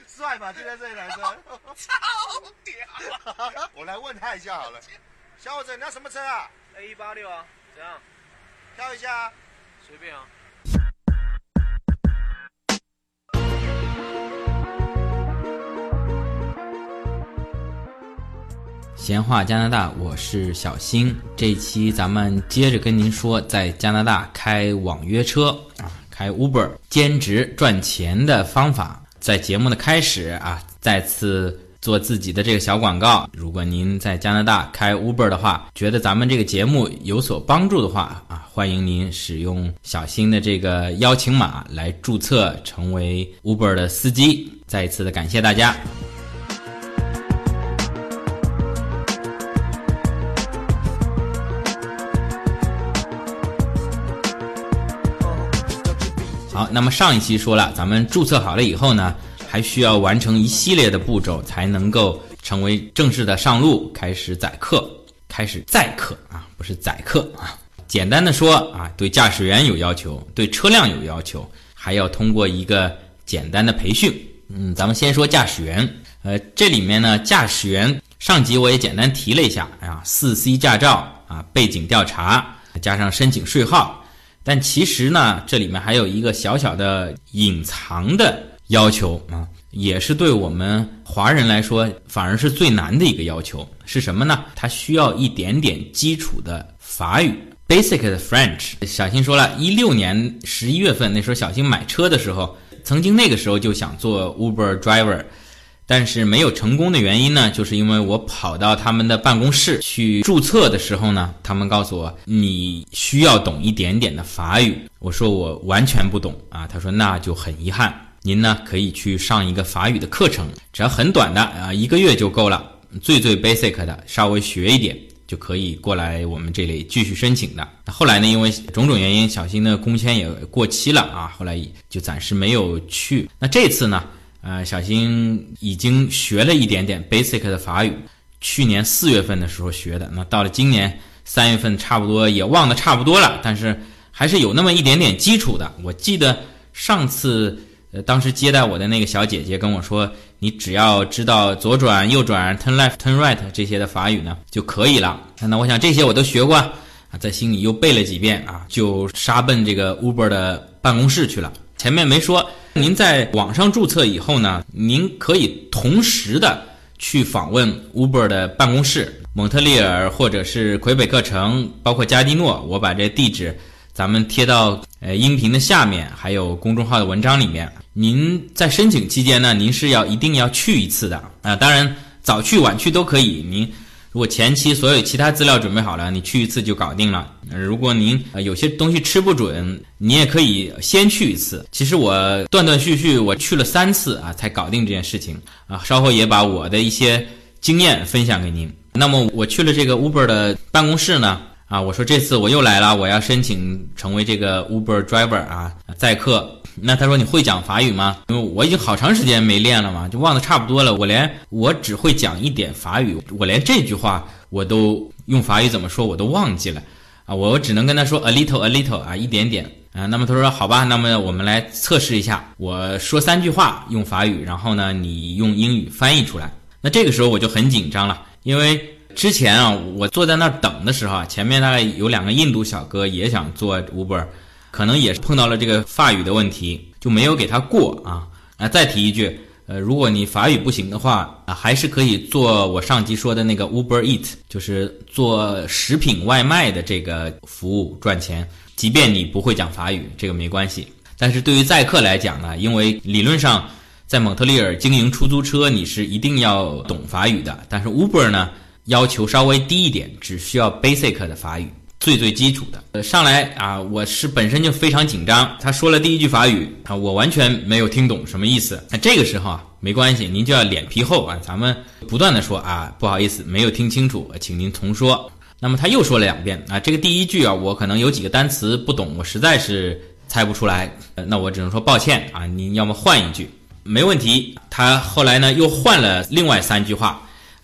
帅吧？现在这个男生，超屌！我来问他一下好了。小伙子，你要什么车啊？A 一八六啊，怎样？挑一下。随便啊。闲话加拿大，我是小新。这一期咱们接着跟您说，在加拿大开网约车啊，开 Uber 兼职赚钱的方法。在节目的开始啊，再次做自己的这个小广告。如果您在加拿大开 Uber 的话，觉得咱们这个节目有所帮助的话啊，欢迎您使用小新的这个邀请码来注册成为 Uber 的司机。再一次的感谢大家。好，那么上一期说了，咱们注册好了以后呢，还需要完成一系列的步骤，才能够成为正式的上路，开始载客，开始载客啊，不是载客啊。简单的说啊，对驾驶员有要求，对车辆有要求，还要通过一个简单的培训。嗯，咱们先说驾驶员，呃，这里面呢，驾驶员上集我也简单提了一下啊，四 C 驾照啊，背景调查加上申请税号。但其实呢，这里面还有一个小小的隐藏的要求啊，也是对我们华人来说反而是最难的一个要求，是什么呢？它需要一点点基础的法语，basic 的 French。小新说了，一六年十一月份那时候，小新买车的时候，曾经那个时候就想做 Uber driver。但是没有成功的原因呢，就是因为我跑到他们的办公室去注册的时候呢，他们告诉我你需要懂一点点的法语。我说我完全不懂啊，他说那就很遗憾，您呢可以去上一个法语的课程，只要很短的啊，一个月就够了，最最 basic 的，稍微学一点就可以过来我们这里继续申请的。那后来呢，因为种种原因，小新的工签也过期了啊，后来就暂时没有去。那这次呢？呃，小新已经学了一点点 basic 的法语，去年四月份的时候学的，那到了今年三月份，差不多也忘得差不多了，但是还是有那么一点点基础的。我记得上次，呃，当时接待我的那个小姐姐跟我说，你只要知道左转、右转、turn left、turn right 这些的法语呢就可以了。那我想这些我都学过啊，在心里又背了几遍啊，就杀奔这个 Uber 的办公室去了。前面没说。您在网上注册以后呢，您可以同时的去访问 Uber 的办公室，蒙特利尔或者是魁北克城，包括加蒂诺。我把这地址咱们贴到呃音频的下面，还有公众号的文章里面。您在申请期间呢，您是要一定要去一次的啊，当然早去晚去都可以。您。如果前期所有其他资料准备好了，你去一次就搞定了。如果您有些东西吃不准，你也可以先去一次。其实我断断续续我去了三次啊，才搞定这件事情啊。稍后也把我的一些经验分享给您。那么我去了这个 Uber 的办公室呢，啊，我说这次我又来了，我要申请成为这个 Uber driver 啊，载客。那他说你会讲法语吗？因为我已经好长时间没练了嘛，就忘得差不多了。我连我只会讲一点法语，我连这句话我都用法语怎么说我都忘记了啊！我只能跟他说 a little a little 啊，一点点啊。那么他说好吧，那么我们来测试一下，我说三句话用法语，然后呢你用英语翻译出来。那这个时候我就很紧张了，因为之前啊我坐在那儿等的时候啊，前面大概有两个印度小哥也想做 Uber。可能也是碰到了这个法语的问题，就没有给他过啊啊！再提一句，呃，如果你法语不行的话啊，还是可以做我上集说的那个 Uber Eat，就是做食品外卖的这个服务赚钱。即便你不会讲法语，这个没关系。但是对于载客来讲呢，因为理论上在蒙特利尔经营出租车，你是一定要懂法语的。但是 Uber 呢，要求稍微低一点，只需要 basic 的法语。最最基础的，呃，上来啊，我是本身就非常紧张。他说了第一句法语啊，我完全没有听懂什么意思。那这个时候啊，没关系，您就要脸皮厚啊，咱们不断的说啊，不好意思，没有听清楚，请您重说。那么他又说了两遍啊，这个第一句啊，我可能有几个单词不懂，我实在是猜不出来，那我只能说抱歉啊，您要么换一句，没问题。他后来呢又换了另外三句话，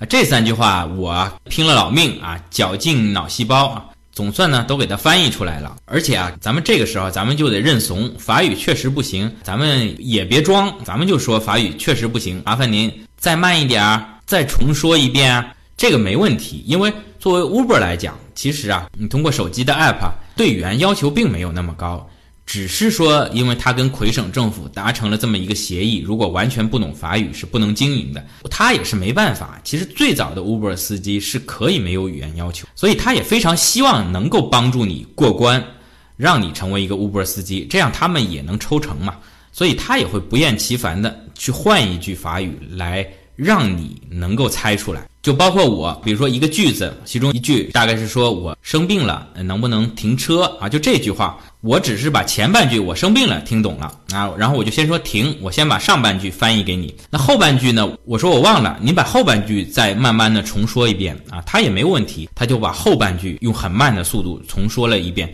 这三句话我拼了老命啊，绞尽脑细胞啊。总算呢都给它翻译出来了。而且啊，咱们这个时候咱们就得认怂，法语确实不行，咱们也别装，咱们就说法语确实不行，麻烦您再慢一点儿，再重说一遍啊，这个没问题。因为作为 Uber 来讲，其实啊，你通过手机的 App，对语言要求并没有那么高。只是说，因为他跟魁省政府达成了这么一个协议，如果完全不懂法语是不能经营的，他也是没办法。其实最早的 Uber 司机是可以没有语言要求，所以他也非常希望能够帮助你过关，让你成为一个 Uber 司机，这样他们也能抽成嘛。所以他也会不厌其烦的去换一句法语来让你能够猜出来。就包括我，比如说一个句子，其中一句大概是说我生病了，能不能停车啊？就这句话，我只是把前半句我生病了听懂了啊，然后我就先说停，我先把上半句翻译给你。那后半句呢？我说我忘了，你把后半句再慢慢的重说一遍啊，他也没问题，他就把后半句用很慢的速度重说了一遍。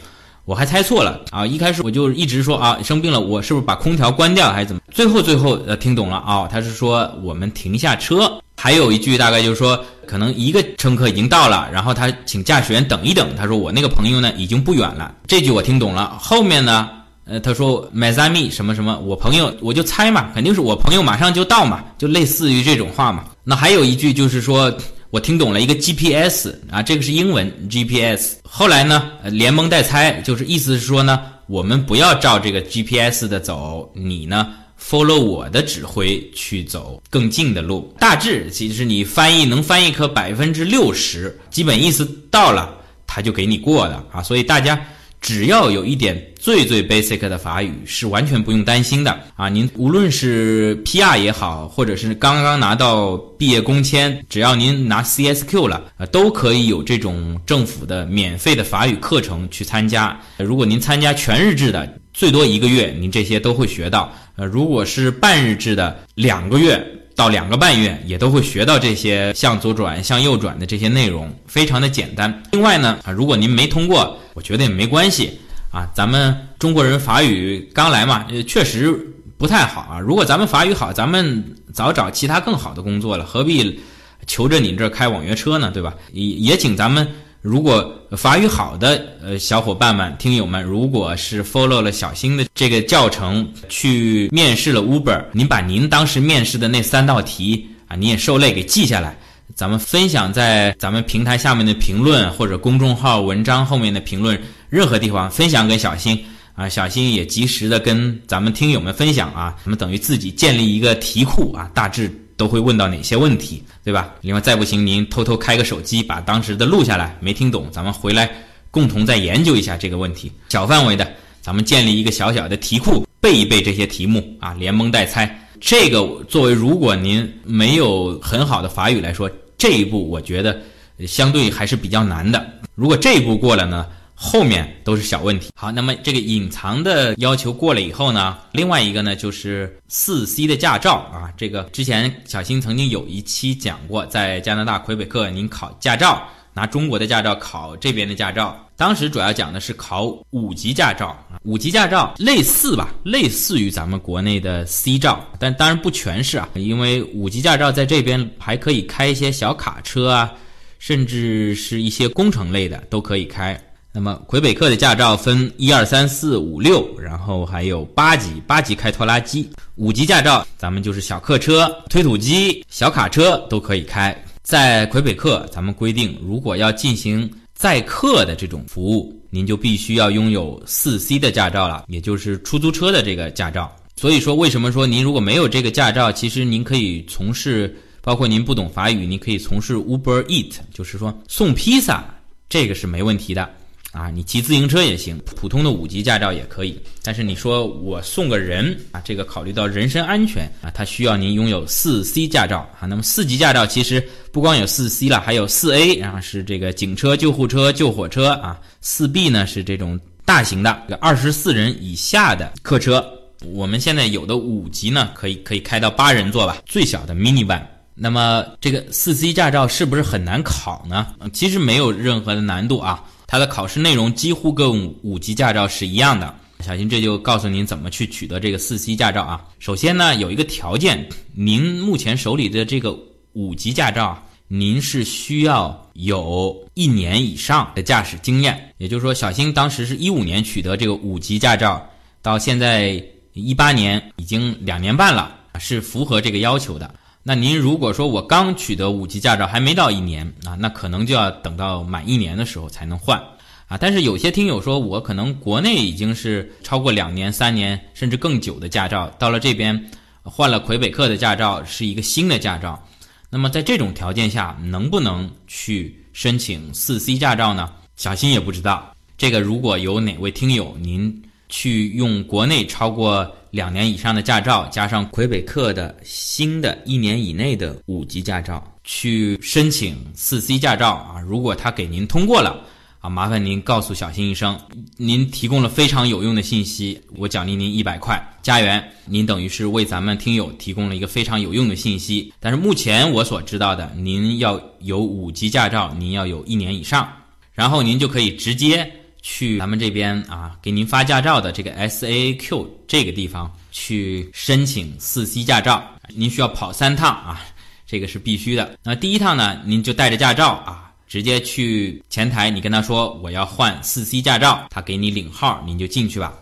我还猜错了啊！一开始我就一直说啊，生病了，我是不是把空调关掉还是怎么？最后最后呃听懂了啊，他是说我们停下车。还有一句大概就是说，可能一个乘客已经到了，然后他请驾驶员等一等。他说我那个朋友呢已经不远了。这句我听懂了。后面呢，呃，他说 my z a m i 什么什么，我朋友我就猜嘛，肯定是我朋友马上就到嘛，就类似于这种话嘛。那还有一句就是说我听懂了一个 GPS 啊，这个是英文 GPS。后来呢，连蒙带猜，就是意思是说呢，我们不要照这个 GPS 的走，你呢？follow 我的指挥去走更近的路，大致其实你翻译能翻译可百分之六十，基本意思到了，他就给你过了啊。所以大家只要有一点最最 basic 的法语，是完全不用担心的啊。您无论是 PR 也好，或者是刚刚拿到毕业工签，只要您拿 CSQ 了啊，都可以有这种政府的免费的法语课程去参加。如果您参加全日制的，最多一个月，您这些都会学到。呃，如果是半日制的，两个月到两个半月，也都会学到这些向左转、向右转的这些内容，非常的简单。另外呢，啊，如果您没通过，我觉得也没关系啊。咱们中国人法语刚来嘛，呃，确实不太好啊。如果咱们法语好，咱们早找其他更好的工作了，何必求着你这开网约车呢？对吧？也也请咱们。如果法语好的呃小伙伴们、听友们，如果是 follow 了小新的这个教程去面试了 Uber，您把您当时面试的那三道题啊，你也受累给记下来，咱们分享在咱们平台下面的评论或者公众号文章后面的评论，任何地方分享给小新啊，小新也及时的跟咱们听友们分享啊，咱们等于自己建立一个题库啊，大致。都会问到哪些问题，对吧？另外，再不行，您偷偷开个手机，把当时的录下来，没听懂，咱们回来共同再研究一下这个问题。小范围的，咱们建立一个小小的题库，背一背这些题目啊，连蒙带猜。这个作为如果您没有很好的法语来说，这一步我觉得相对还是比较难的。如果这一步过了呢？后面都是小问题。好，那么这个隐藏的要求过了以后呢，另外一个呢就是四 C 的驾照啊。这个之前小新曾经有一期讲过，在加拿大魁北克您考驾照，拿中国的驾照考这边的驾照，当时主要讲的是考五级驾照啊。五级驾照类似吧，类似于咱们国内的 C 照，但当然不全是啊，因为五级驾照在这边还可以开一些小卡车啊，甚至是一些工程类的都可以开。那么魁北克的驾照分一二三四五六，然后还有八级，八级开拖拉机。五级驾照咱们就是小客车、推土机、小卡车都可以开。在魁北克，咱们规定，如果要进行载客的这种服务，您就必须要拥有四 C 的驾照了，也就是出租车的这个驾照。所以说，为什么说您如果没有这个驾照，其实您可以从事，包括您不懂法语，您可以从事 Uber Eat，就是说送披萨，这个是没问题的。啊，你骑自行车也行，普通的五级驾照也可以。但是你说我送个人啊，这个考虑到人身安全啊，它需要您拥有四 C 驾照啊。那么四级驾照其实不光有四 C 了，还有四 A，然后是这个警车、救护车、救火车啊。四 B 呢是这种大型的，这个二十四人以下的客车。我们现在有的五级呢，可以可以开到八人座吧，最小的 mini van。那么这个四 C 驾照是不是很难考呢？其实没有任何的难度啊。它的考试内容几乎跟五级驾照是一样的。小新这就告诉您怎么去取得这个四 C 驾照啊。首先呢，有一个条件，您目前手里的这个五级驾照您是需要有一年以上的驾驶经验。也就是说，小新当时是一五年取得这个五级驾照，到现在一八年已经两年半了，是符合这个要求的。那您如果说我刚取得五级驾照，还没到一年啊，那可能就要等到满一年的时候才能换啊。但是有些听友说我可能国内已经是超过两年、三年甚至更久的驾照，到了这边换了魁北克的驾照，是一个新的驾照。那么在这种条件下，能不能去申请四 C 驾照呢？小新也不知道。这个如果有哪位听友您去用国内超过。两年以上的驾照，加上魁北克的新的一年以内的五级驾照，去申请四 C 驾照啊！如果他给您通过了啊，麻烦您告诉小新一声，您提供了非常有用的信息，我奖励您一百块加元。您等于是为咱们听友提供了一个非常有用的信息。但是目前我所知道的，您要有五级驾照，您要有一年以上，然后您就可以直接。去咱们这边啊，给您发驾照的这个 SAQ 这个地方去申请四 C 驾照，您需要跑三趟啊，这个是必须的。那第一趟呢，您就带着驾照啊，直接去前台，你跟他说我要换四 C 驾照，他给你领号，您就进去吧。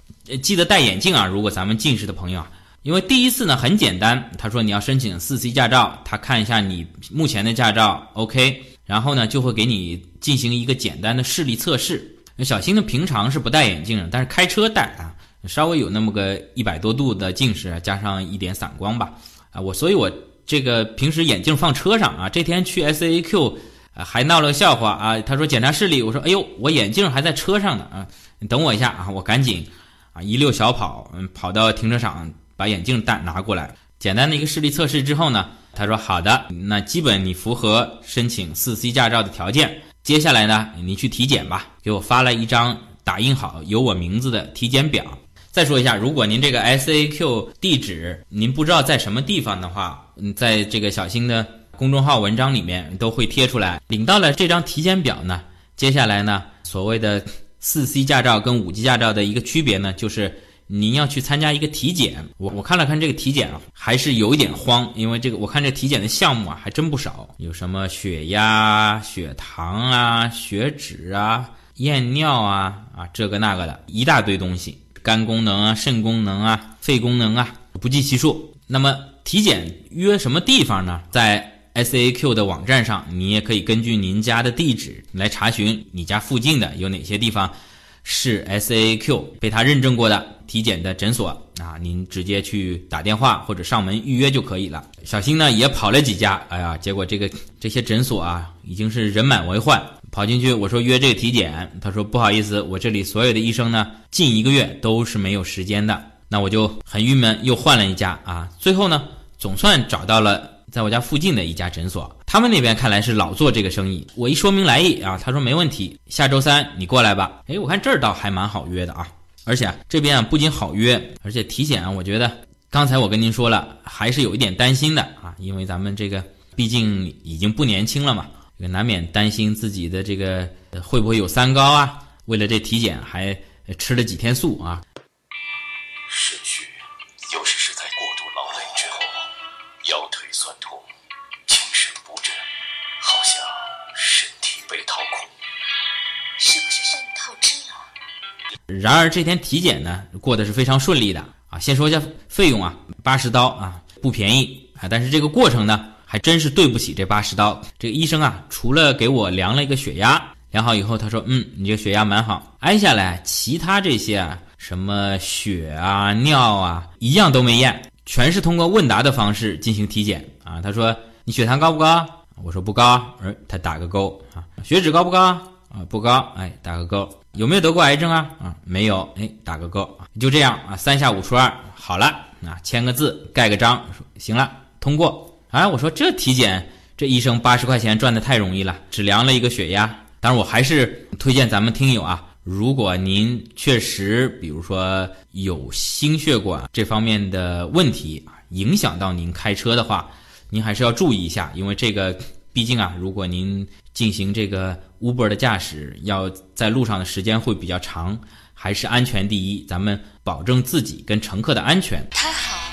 记得戴眼镜啊，如果咱们近视的朋友，因为第一次呢很简单，他说你要申请四 C 驾照，他看一下你目前的驾照 OK，然后呢就会给你进行一个简单的视力测试。那小新呢？平常是不戴眼镜的，但是开车戴啊，稍微有那么个一百多度的近视，加上一点散光吧，啊，我所以，我这个平时眼镜放车上啊。这天去 S A Q，还闹了个笑话啊。他说检查视力，我说哎呦，我眼镜还在车上呢啊，你等我一下啊，我赶紧啊一溜小跑，嗯，跑到停车场把眼镜带拿过来。简单的一个视力测试之后呢，他说好的，那基本你符合申请四 C 驾照的条件。接下来呢，你去体检吧，给我发了一张打印好有我名字的体检表。再说一下，如果您这个 S A Q 地址您不知道在什么地方的话，嗯，在这个小新的公众号文章里面都会贴出来。领到了这张体检表呢，接下来呢，所谓的四 C 驾照跟五级驾照的一个区别呢，就是。您要去参加一个体检，我我看了看这个体检啊，还是有一点慌，因为这个我看这体检的项目啊还真不少，有什么血压、血糖啊、血脂啊、验尿啊啊这个那个的一大堆东西，肝功能啊、肾功能啊、肺功能啊不计其数。那么体检约什么地方呢？在 S A Q 的网站上，你也可以根据您家的地址来查询你家附近的有哪些地方。是 S A Q 被他认证过的体检的诊所啊，您直接去打电话或者上门预约就可以了。小新呢也跑了几家，哎呀，结果这个这些诊所啊已经是人满为患。跑进去我说约这个体检，他说不好意思，我这里所有的医生呢近一个月都是没有时间的。那我就很郁闷，又换了一家啊，最后呢总算找到了。在我家附近的一家诊所，他们那边看来是老做这个生意。我一说明来意啊，他说没问题，下周三你过来吧。哎，我看这儿倒还蛮好约的啊，而且这边啊不仅好约，而且体检啊，我觉得刚才我跟您说了，还是有一点担心的啊，因为咱们这个毕竟已经不年轻了嘛，这个难免担心自己的这个会不会有三高啊。为了这体检还吃了几天素啊。然而这天体检呢过得是非常顺利的啊！先说一下费用啊，八十刀啊，不便宜啊。但是这个过程呢，还真是对不起这八十刀。这个医生啊，除了给我量了一个血压，量好以后他说，嗯，你这个血压蛮好。挨下来其他这些啊，什么血啊、尿啊，一样都没验，全是通过问答的方式进行体检啊。他说你血糖高不高？我说不高，而他打个勾啊。血脂高不高？啊，不高，哎，打个勾。有没有得过癌症啊？啊，没有，哎，打个勾，就这样啊，三下五除二，好了啊，签个字，盖个章，行了，通过。啊，我说这体检，这医生八十块钱赚的太容易了，只量了一个血压。当然，我还是推荐咱们听友啊，如果您确实，比如说有心血管这方面的问题啊，影响到您开车的话，您还是要注意一下，因为这个。毕竟啊，如果您进行这个 Uber 的驾驶，要在路上的时间会比较长，还是安全第一，咱们保证自己跟乘客的安全。他好，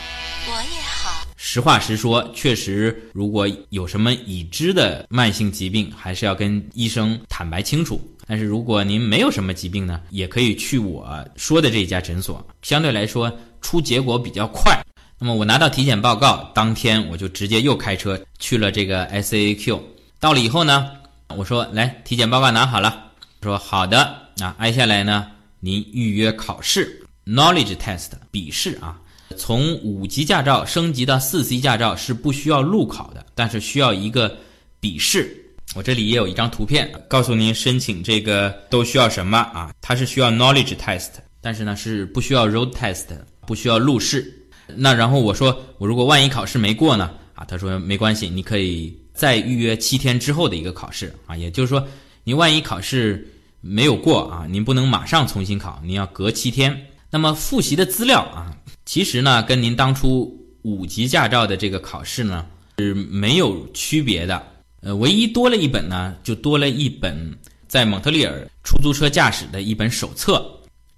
我也好。实话实说，确实如果有什么已知的慢性疾病，还是要跟医生坦白清楚。但是如果您没有什么疾病呢，也可以去我说的这家诊所，相对来说出结果比较快。那么我拿到体检报告当天，我就直接又开车去了这个 SAQ。到了以后呢，我说来体检报告拿好了，说好的啊，挨下来呢，您预约考试 Knowledge Test 笔试啊。从五级驾照升级到四 C 驾照是不需要路考的，但是需要一个笔试。我这里也有一张图片，告诉您申请这个都需要什么啊？它是需要 knowledge test，但是呢是不需要 road test，不需要路试。那然后我说我如果万一考试没过呢？啊，他说没关系，你可以再预约七天之后的一个考试啊。也就是说，您万一考试没有过啊，您不能马上重新考，您要隔七天。那么复习的资料啊。其实呢，跟您当初五级驾照的这个考试呢是没有区别的。呃，唯一多了一本呢，就多了一本在蒙特利尔出租车驾驶的一本手册。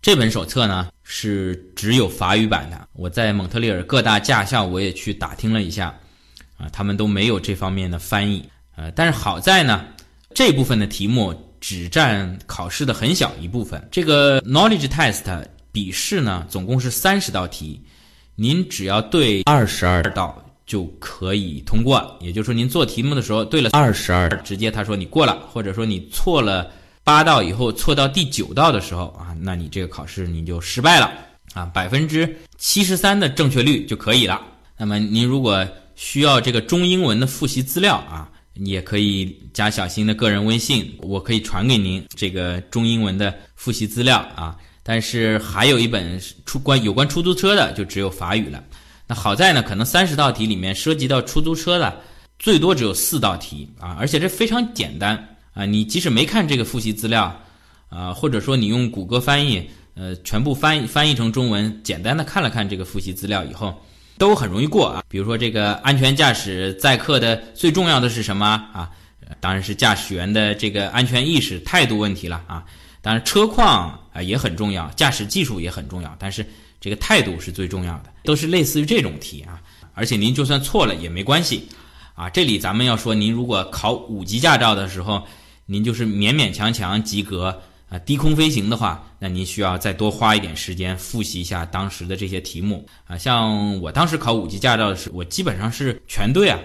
这本手册呢是只有法语版的。我在蒙特利尔各大驾校我也去打听了一下，啊，他们都没有这方面的翻译。呃，但是好在呢，这部分的题目只占考试的很小一部分。这个 knowledge test。笔试呢，总共是三十道题，您只要对二十二道就可以通过。也就是说，您做题目的时候对了二十二，直接他说你过了，或者说你错了八道以后错到第九道的时候啊，那你这个考试你就失败了啊，百分之七十三的正确率就可以了。那么您如果需要这个中英文的复习资料啊，也可以加小新的个人微信，我可以传给您这个中英文的复习资料啊。但是还有一本出关有关出租车的，就只有法语了。那好在呢，可能三十道题里面涉及到出租车的，最多只有四道题啊，而且这非常简单啊。你即使没看这个复习资料啊，或者说你用谷歌翻译，呃，全部翻译翻译成中文，简单的看了看这个复习资料以后，都很容易过啊。比如说这个安全驾驶载客的最重要的是什么啊？当然是驾驶员的这个安全意识、态度问题了啊。当然，车况啊也很重要，驾驶技术也很重要，但是这个态度是最重要的，都是类似于这种题啊。而且您就算错了也没关系，啊，这里咱们要说，您如果考五级驾照的时候，您就是勉勉强强及格啊，低空飞行的话，那您需要再多花一点时间复习一下当时的这些题目啊。像我当时考五级驾照的时候，我基本上是全对啊，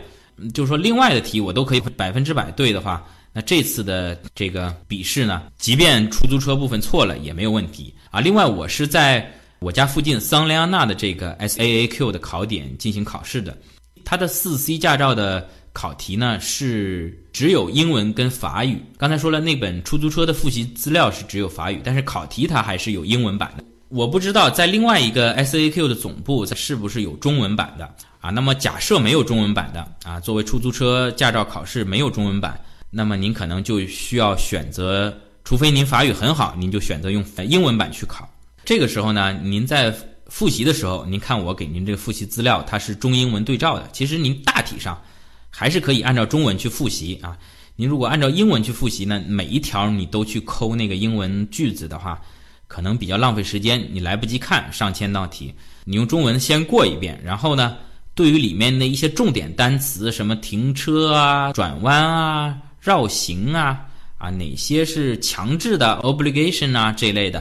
就是说另外的题我都可以百分之百对的话。那这次的这个笔试呢，即便出租车部分错了也没有问题啊。另外，我是在我家附近桑雷安纳的这个 SAAQ 的考点进行考试的，它的四 C 驾照的考题呢是只有英文跟法语。刚才说了，那本出租车的复习资料是只有法语，但是考题它还是有英文版的。我不知道在另外一个 S A Q 的总部是不是有中文版的啊？那么假设没有中文版的啊，作为出租车驾照考试没有中文版。那么您可能就需要选择，除非您法语很好，您就选择用英文版去考。这个时候呢，您在复习的时候，您看我给您这个复习资料，它是中英文对照的。其实您大体上还是可以按照中文去复习啊。您如果按照英文去复习呢，每一条你都去抠那个英文句子的话，可能比较浪费时间，你来不及看上千道题。你用中文先过一遍，然后呢，对于里面的一些重点单词，什么停车啊、转弯啊。绕行啊啊，哪些是强制的 obligation 啊这类的，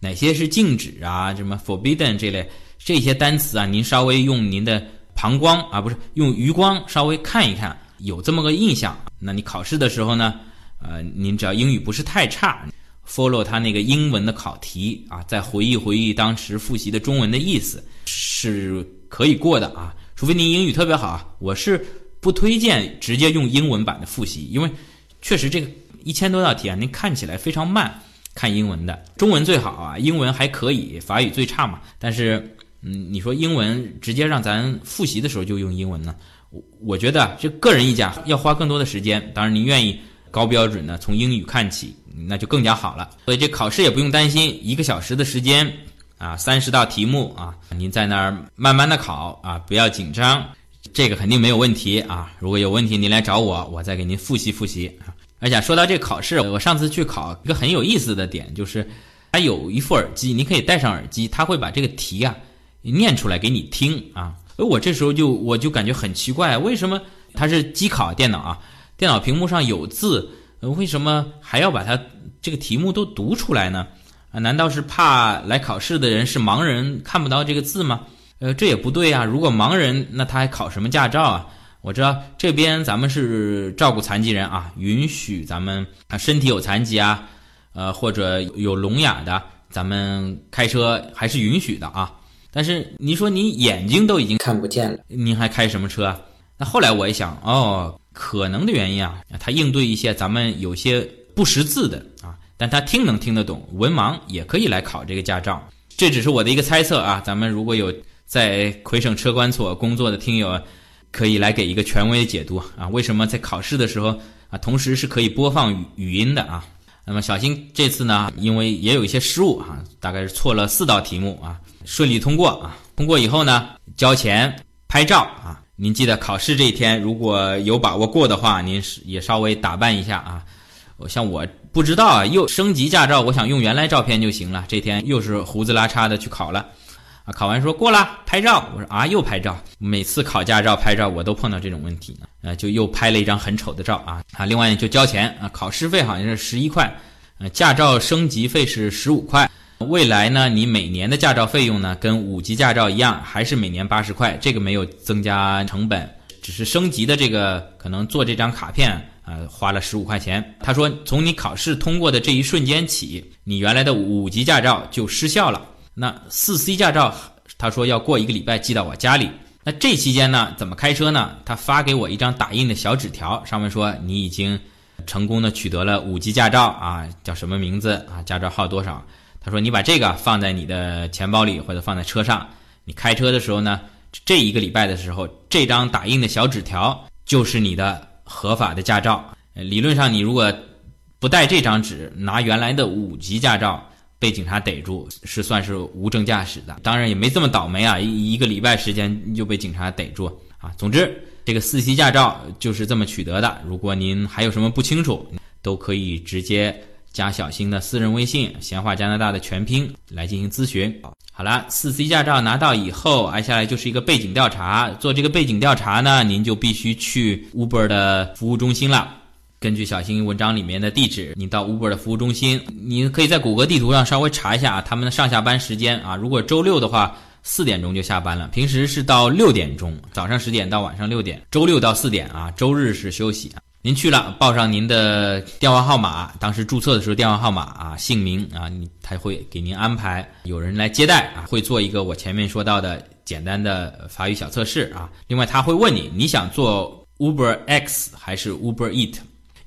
哪些是禁止啊？什么 forbidden 这类这些单词啊，您稍微用您的膀胱啊，不是用余光稍微看一看，有这么个印象。那你考试的时候呢，呃，您只要英语不是太差，follow 他那个英文的考题啊，再回忆回忆当时复习的中文的意思，是可以过的啊。除非您英语特别好啊，我是。不推荐直接用英文版的复习，因为确实这个一千多道题啊，您看起来非常慢。看英文的，中文最好啊，英文还可以，法语最差嘛。但是，嗯，你说英文直接让咱复习的时候就用英文呢？我我觉得这个人意见要花更多的时间。当然，您愿意高标准的从英语看起，那就更加好了。所以这考试也不用担心，一个小时的时间啊，三十道题目啊，您在那儿慢慢的考啊，不要紧张。这个肯定没有问题啊！如果有问题，您来找我，我再给您复习复习。而且说到这考试，我上次去考一个很有意思的点，就是它有一副耳机，你可以戴上耳机，它会把这个题啊念出来给你听啊。哎，我这时候就我就感觉很奇怪，为什么它是机考电脑啊？电脑屏幕上有字，为什么还要把它这个题目都读出来呢？啊，难道是怕来考试的人是盲人看不到这个字吗？呃，这也不对啊！如果盲人，那他还考什么驾照啊？我知道这边咱们是照顾残疾人啊，允许咱们啊身体有残疾啊，呃或者有聋哑的，咱们开车还是允许的啊。但是你说你眼睛都已经看不见了，您还开什么车？那后来我一想，哦，可能的原因啊，他应对一些咱们有些不识字的啊，但他听能听得懂，文盲也可以来考这个驾照。这只是我的一个猜测啊，咱们如果有在魁省车管所工作的听友。可以来给一个权威的解读啊？为什么在考试的时候啊，同时是可以播放语语音的啊？那么小新这次呢，因为也有一些失误啊，大概是错了四道题目啊，顺利通过啊。通过以后呢，交钱拍照啊。您记得考试这一天如果有把握过的话，您是也稍微打扮一下啊。我像我不知道啊，又升级驾照，我想用原来照片就行了。这天又是胡子拉碴的去考了。啊，考完说过了，拍照。我说啊，又拍照。每次考驾照拍照，我都碰到这种问题呢。呃，就又拍了一张很丑的照啊啊！另外就交钱啊，考试费好像是十一块，呃，驾照升级费是十五块。未来呢，你每年的驾照费用呢，跟五级驾照一样，还是每年八十块，这个没有增加成本，只是升级的这个可能做这张卡片啊，花了十五块钱。他说，从你考试通过的这一瞬间起，你原来的五级驾照就失效了。那四 C 驾照，他说要过一个礼拜寄到我家里。那这期间呢，怎么开车呢？他发给我一张打印的小纸条，上面说你已经成功的取得了五级驾照啊，叫什么名字啊？驾照号多少？他说你把这个放在你的钱包里或者放在车上，你开车的时候呢，这一个礼拜的时候，这张打印的小纸条就是你的合法的驾照。理论上，你如果不带这张纸，拿原来的五级驾照。被警察逮住是算是无证驾驶的，当然也没这么倒霉啊！一一个礼拜时间就被警察逮住啊。总之，这个四 C 驾照就是这么取得的。如果您还有什么不清楚，都可以直接加小新的私人微信“闲话加拿大”的全拼来进行咨询。好了，四 C 驾照拿到以后，接下来就是一个背景调查。做这个背景调查呢，您就必须去 Uber 的服务中心了。根据小新文章里面的地址，你到 Uber 的服务中心，你可以在谷歌地图上稍微查一下啊，他们的上下班时间啊。如果周六的话，四点钟就下班了，平时是到六点钟，早上十点到晚上六点，周六到四点啊，周日是休息。您去了，报上您的电话号码，当时注册的时候电话号码啊，姓名啊，你他会给您安排有人来接待啊，会做一个我前面说到的简单的法语小测试啊。另外他会问你，你想做 Uber X 还是 Uber Eat？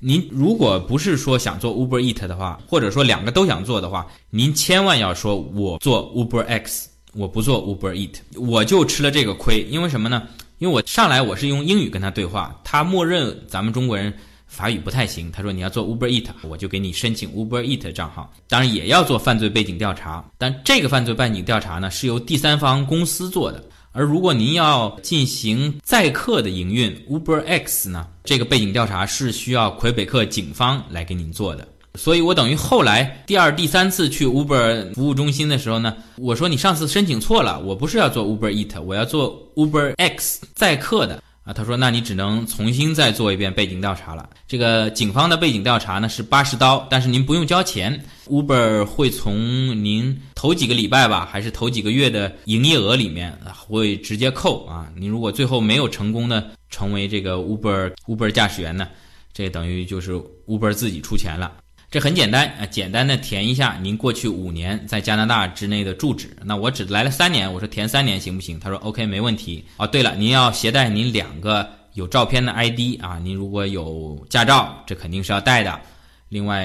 您如果不是说想做 Uber Eat 的话，或者说两个都想做的话，您千万要说我做 Uber X，我不做 Uber Eat，我就吃了这个亏。因为什么呢？因为我上来我是用英语跟他对话，他默认咱们中国人法语不太行。他说你要做 Uber Eat，我就给你申请 Uber Eat 账号。当然也要做犯罪背景调查，但这个犯罪背景调查呢是由第三方公司做的。而如果您要进行载客的营运，Uber X 呢？这个背景调查是需要魁北克警方来给您做的。所以我等于后来第二、第三次去 Uber 服务中心的时候呢，我说你上次申请错了，我不是要做 Uber Eat，我要做 Uber X 载客的。啊，他说，那你只能重新再做一遍背景调查了。这个警方的背景调查呢是八十刀，但是您不用交钱，Uber 会从您头几个礼拜吧，还是头几个月的营业额里面会直接扣啊。您如果最后没有成功的成为这个 Uber Uber 驾驶员呢，这等于就是 Uber 自己出钱了。这很简单啊，简单的填一下您过去五年在加拿大之内的住址。那我只来了三年，我说填三年行不行？他说 OK，没问题。哦，对了，您要携带您两个有照片的 ID 啊，您如果有驾照，这肯定是要带的。另外，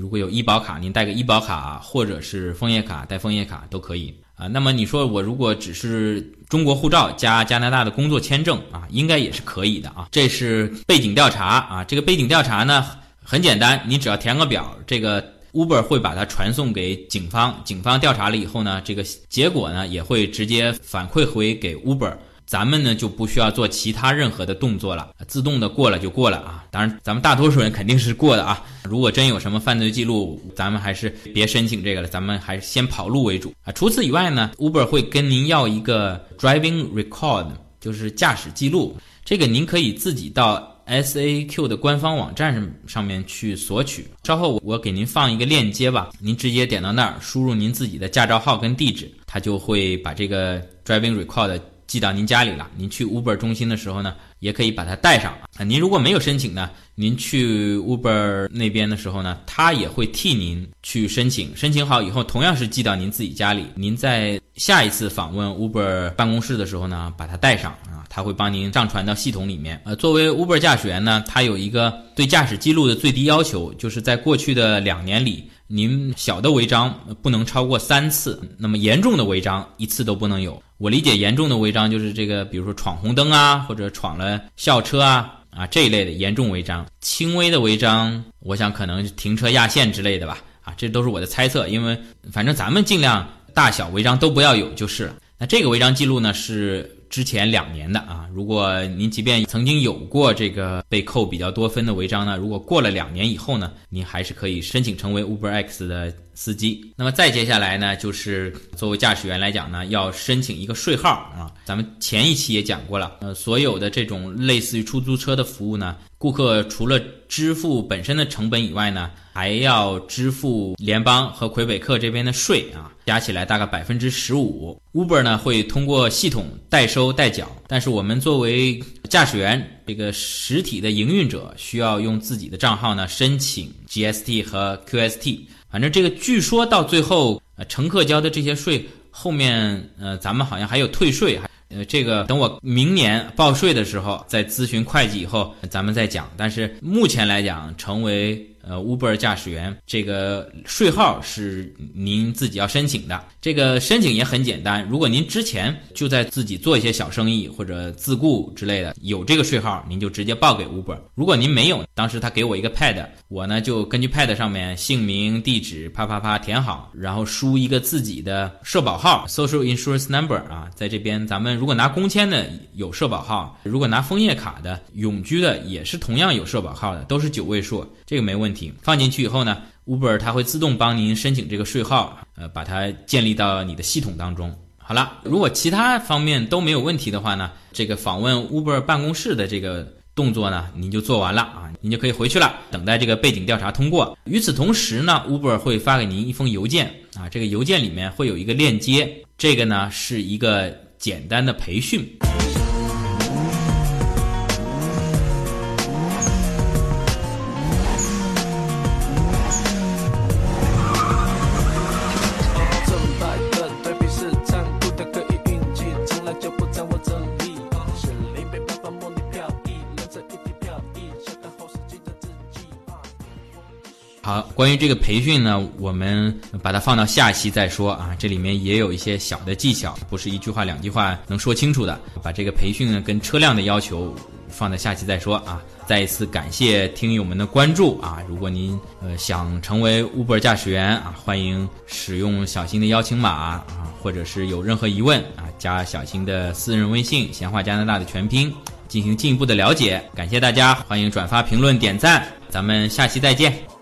如果有医保卡，您带个医保卡或者是枫叶卡，带枫叶卡都可以啊。那么你说我如果只是中国护照加加拿大的工作签证啊，应该也是可以的啊。这是背景调查啊，这个背景调查呢。很简单，你只要填个表，这个 Uber 会把它传送给警方，警方调查了以后呢，这个结果呢也会直接反馈回给 Uber，咱们呢就不需要做其他任何的动作了，自动的过了就过了啊。当然，咱们大多数人肯定是过的啊。如果真有什么犯罪记录，咱们还是别申请这个了，咱们还是先跑路为主啊。除此以外呢，Uber 会跟您要一个 driving record。就是驾驶记录。这个您可以自己到 S A Q 的官方网站上上面去索取。稍后我给您放一个链接吧，您直接点到那儿，输入您自己的驾照号跟地址，它就会把这个 Driving Record 寄到您家里了。您去 Uber 中心的时候呢，也可以把它带上啊。您如果没有申请呢，您去 Uber 那边的时候呢，他也会替您去申请。申请好以后，同样是寄到您自己家里。您在下一次访问 Uber 办公室的时候呢，把它带上啊，他会帮您上传到系统里面。呃，作为 Uber 驾驶员呢，他有一个对驾驶记录的最低要求，就是在过去的两年里，您小的违章不能超过三次，那么严重的违章一次都不能有。我理解严重的违章就是这个，比如说闯红灯啊，或者闯了校车啊啊这一类的严重违章。轻微的违章，我想可能停车压线之类的吧。啊，这都是我的猜测，因为反正咱们尽量大小违章都不要有就是了。那这个违章记录呢是之前两年的啊，如果您即便曾经有过这个被扣比较多分的违章呢，如果过了两年以后呢，您还是可以申请成为 Uber X 的司机。那么再接下来呢，就是作为驾驶员来讲呢，要申请一个税号啊。咱们前一期也讲过了，呃，所有的这种类似于出租车的服务呢，顾客除了支付本身的成本以外呢，还要支付联邦和魁北克这边的税啊，加起来大概百分之十五。Uber 呢会通过系统代收代缴，但是我们作为驾驶员这个实体的营运者，需要用自己的账号呢申请 GST 和 QST。反正这个据说到最后，呃，乘客交的这些税后面，呃，咱们好像还有退税，还呃，这个等我明年报税的时候再咨询会计以后，咱们再讲。但是目前来讲，成为呃 Uber 驾驶员，这个税号是您自己要申请的。这个申请也很简单，如果您之前就在自己做一些小生意或者自雇之类的，有这个税号，您就直接报给 Uber。如果您没有，当时他给我一个 Pad，我呢就根据 Pad 上面姓名、地址啪啪啪填好，然后输一个自己的社保号 （Social Insurance Number） 啊，在这边咱们如果拿工签的有社保号，如果拿枫叶卡的永居的也是同样有社保号的，都是九位数，这个没问题。放进去以后呢，Uber 它会自动帮您申请这个税号，呃，把它建立到你的系统当中。好了，如果其他方面都没有问题的话呢，这个访问 Uber 办公室的这个动作呢，您就做完了啊，您就可以回去了，等待这个背景调查通过。与此同时呢，Uber 会发给您一封邮件啊，这个邮件里面会有一个链接，这个呢是一个简单的培训。关于这个培训呢，我们把它放到下期再说啊。这里面也有一些小的技巧，不是一句话两句话能说清楚的。把这个培训呢跟车辆的要求放在下期再说啊。再一次感谢听友们的关注啊！如果您呃想成为 Uber 驾驶员啊，欢迎使用小新的邀请码啊，或者是有任何疑问啊，加小新的私人微信“闲话加拿大”的全拼进行进一步的了解。感谢大家，欢迎转发、评论、点赞，咱们下期再见。